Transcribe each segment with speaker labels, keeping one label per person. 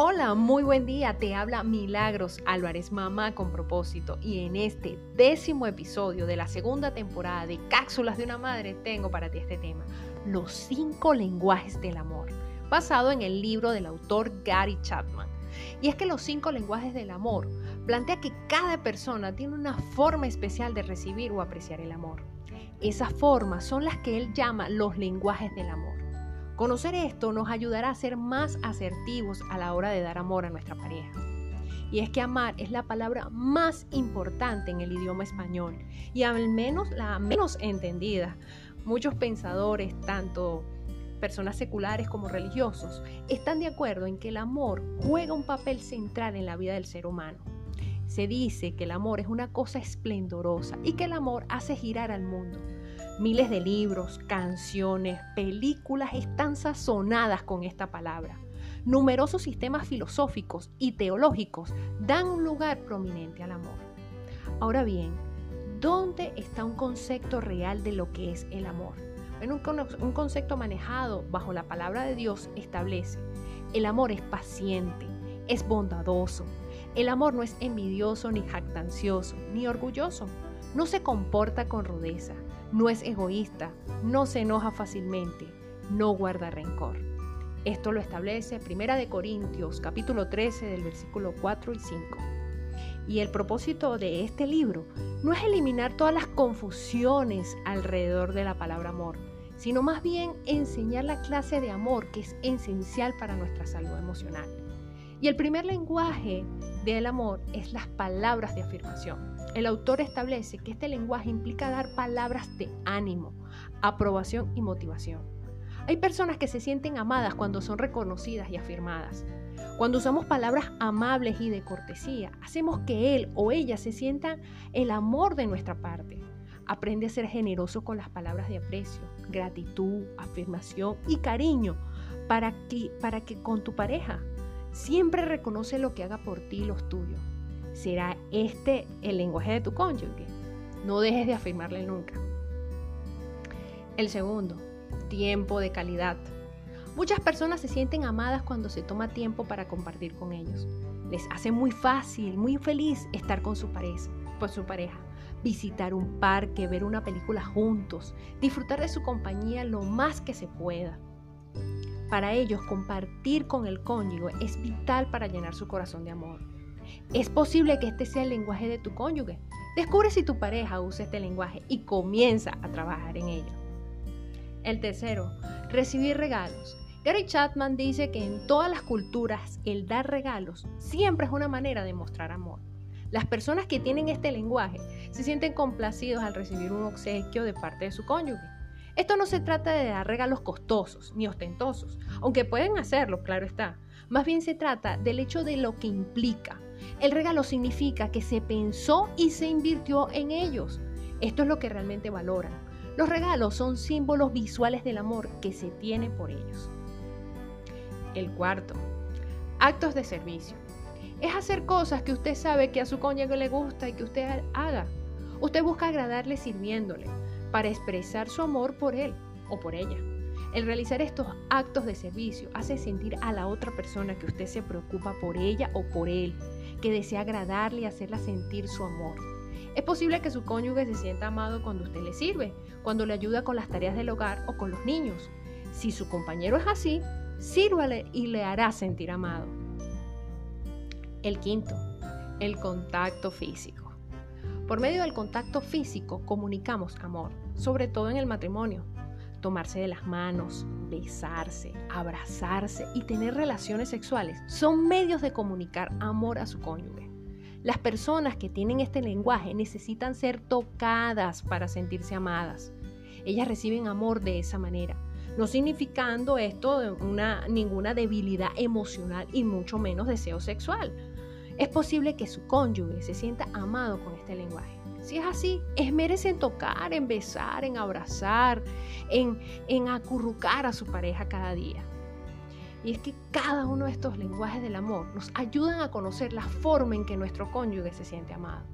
Speaker 1: Hola, muy buen día. Te habla Milagros Álvarez, mamá con propósito. Y en este décimo episodio de la segunda temporada de Cápsulas de una Madre tengo para ti este tema, los cinco lenguajes del amor, basado en el libro del autor Gary Chapman. Y es que los cinco lenguajes del amor plantea que cada persona tiene una forma especial de recibir o apreciar el amor. Esas formas son las que él llama los lenguajes del amor. Conocer esto nos ayudará a ser más asertivos a la hora de dar amor a nuestra pareja. Y es que amar es la palabra más importante en el idioma español y al menos la menos entendida. Muchos pensadores, tanto personas seculares como religiosos, están de acuerdo en que el amor juega un papel central en la vida del ser humano. Se dice que el amor es una cosa esplendorosa y que el amor hace girar al mundo. Miles de libros, canciones, películas están sazonadas con esta palabra. Numerosos sistemas filosóficos y teológicos dan un lugar prominente al amor. Ahora bien, ¿dónde está un concepto real de lo que es el amor? En un, un concepto manejado bajo la palabra de Dios establece, el amor es paciente, es bondadoso. El amor no es envidioso ni jactancioso, ni orgulloso. No se comporta con rudeza, no es egoísta, no se enoja fácilmente, no guarda rencor. Esto lo establece Primera de Corintios, capítulo 13, del versículo 4 y 5. Y el propósito de este libro no es eliminar todas las confusiones alrededor de la palabra amor, sino más bien enseñar la clase de amor que es esencial para nuestra salud emocional. Y el primer lenguaje del amor es las palabras de afirmación. El autor establece que este lenguaje implica dar palabras de ánimo, aprobación y motivación. Hay personas que se sienten amadas cuando son reconocidas y afirmadas. Cuando usamos palabras amables y de cortesía, hacemos que él o ella se sientan el amor de nuestra parte. Aprende a ser generoso con las palabras de aprecio, gratitud, afirmación y cariño para que, para que con tu pareja siempre reconoce lo que haga por ti y los tuyos. ¿Será este el lenguaje de tu cónyuge? No dejes de afirmarle nunca. El segundo, tiempo de calidad. Muchas personas se sienten amadas cuando se toma tiempo para compartir con ellos. Les hace muy fácil, muy feliz estar con su pareja, con su pareja. Visitar un parque, ver una película juntos, disfrutar de su compañía lo más que se pueda. Para ellos, compartir con el cónyuge es vital para llenar su corazón de amor. Es posible que este sea el lenguaje de tu cónyuge. Descubre si tu pareja usa este lenguaje y comienza a trabajar en ello. El tercero, recibir regalos. Gary Chapman dice que en todas las culturas el dar regalos siempre es una manera de mostrar amor. Las personas que tienen este lenguaje se sienten complacidos al recibir un obsequio de parte de su cónyuge. Esto no se trata de dar regalos costosos ni ostentosos, aunque pueden hacerlo, claro está. Más bien se trata del hecho de lo que implica. El regalo significa que se pensó y se invirtió en ellos. Esto es lo que realmente valoran. Los regalos son símbolos visuales del amor que se tiene por ellos. El cuarto, actos de servicio. Es hacer cosas que usted sabe que a su cónyuge le gusta y que usted haga. Usted busca agradarle sirviéndole para expresar su amor por él o por ella. El realizar estos actos de servicio hace sentir a la otra persona que usted se preocupa por ella o por él, que desea agradarle y hacerla sentir su amor. Es posible que su cónyuge se sienta amado cuando usted le sirve, cuando le ayuda con las tareas del hogar o con los niños. Si su compañero es así, sírvale y le hará sentir amado. El quinto, el contacto físico. Por medio del contacto físico comunicamos amor, sobre todo en el matrimonio. Tomarse de las manos, besarse, abrazarse y tener relaciones sexuales son medios de comunicar amor a su cónyuge. Las personas que tienen este lenguaje necesitan ser tocadas para sentirse amadas. Ellas reciben amor de esa manera, no significando esto una, ninguna debilidad emocional y mucho menos deseo sexual. Es posible que su cónyuge se sienta amado con este lenguaje. Si es así, esmérese en tocar, en besar, en abrazar, en, en acurrucar a su pareja cada día. Y es que cada uno de estos lenguajes del amor nos ayudan a conocer la forma en que nuestro cónyuge se siente amado.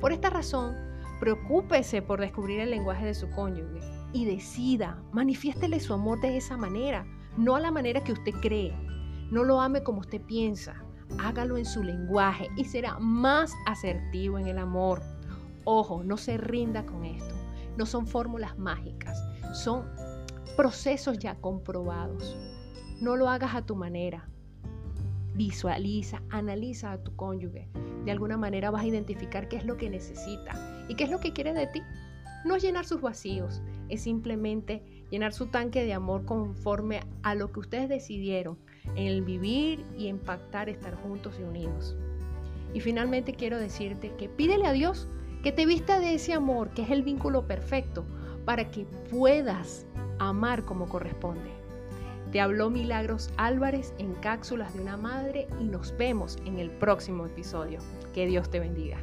Speaker 1: Por esta razón, preocúpese por descubrir el lenguaje de su cónyuge y decida, manifiéstele su amor de esa manera, no a la manera que usted cree. No lo ame como usted piensa. Hágalo en su lenguaje y será más asertivo en el amor. Ojo, no se rinda con esto. No son fórmulas mágicas, son procesos ya comprobados. No lo hagas a tu manera. Visualiza, analiza a tu cónyuge. De alguna manera vas a identificar qué es lo que necesita y qué es lo que quiere de ti. No es llenar sus vacíos, es simplemente llenar su tanque de amor conforme a lo que ustedes decidieron en el vivir y en pactar estar juntos y unidos. Y finalmente quiero decirte que pídele a Dios que te vista de ese amor, que es el vínculo perfecto, para que puedas amar como corresponde. Te habló Milagros Álvarez en Cápsulas de una Madre y nos vemos en el próximo episodio. Que Dios te bendiga.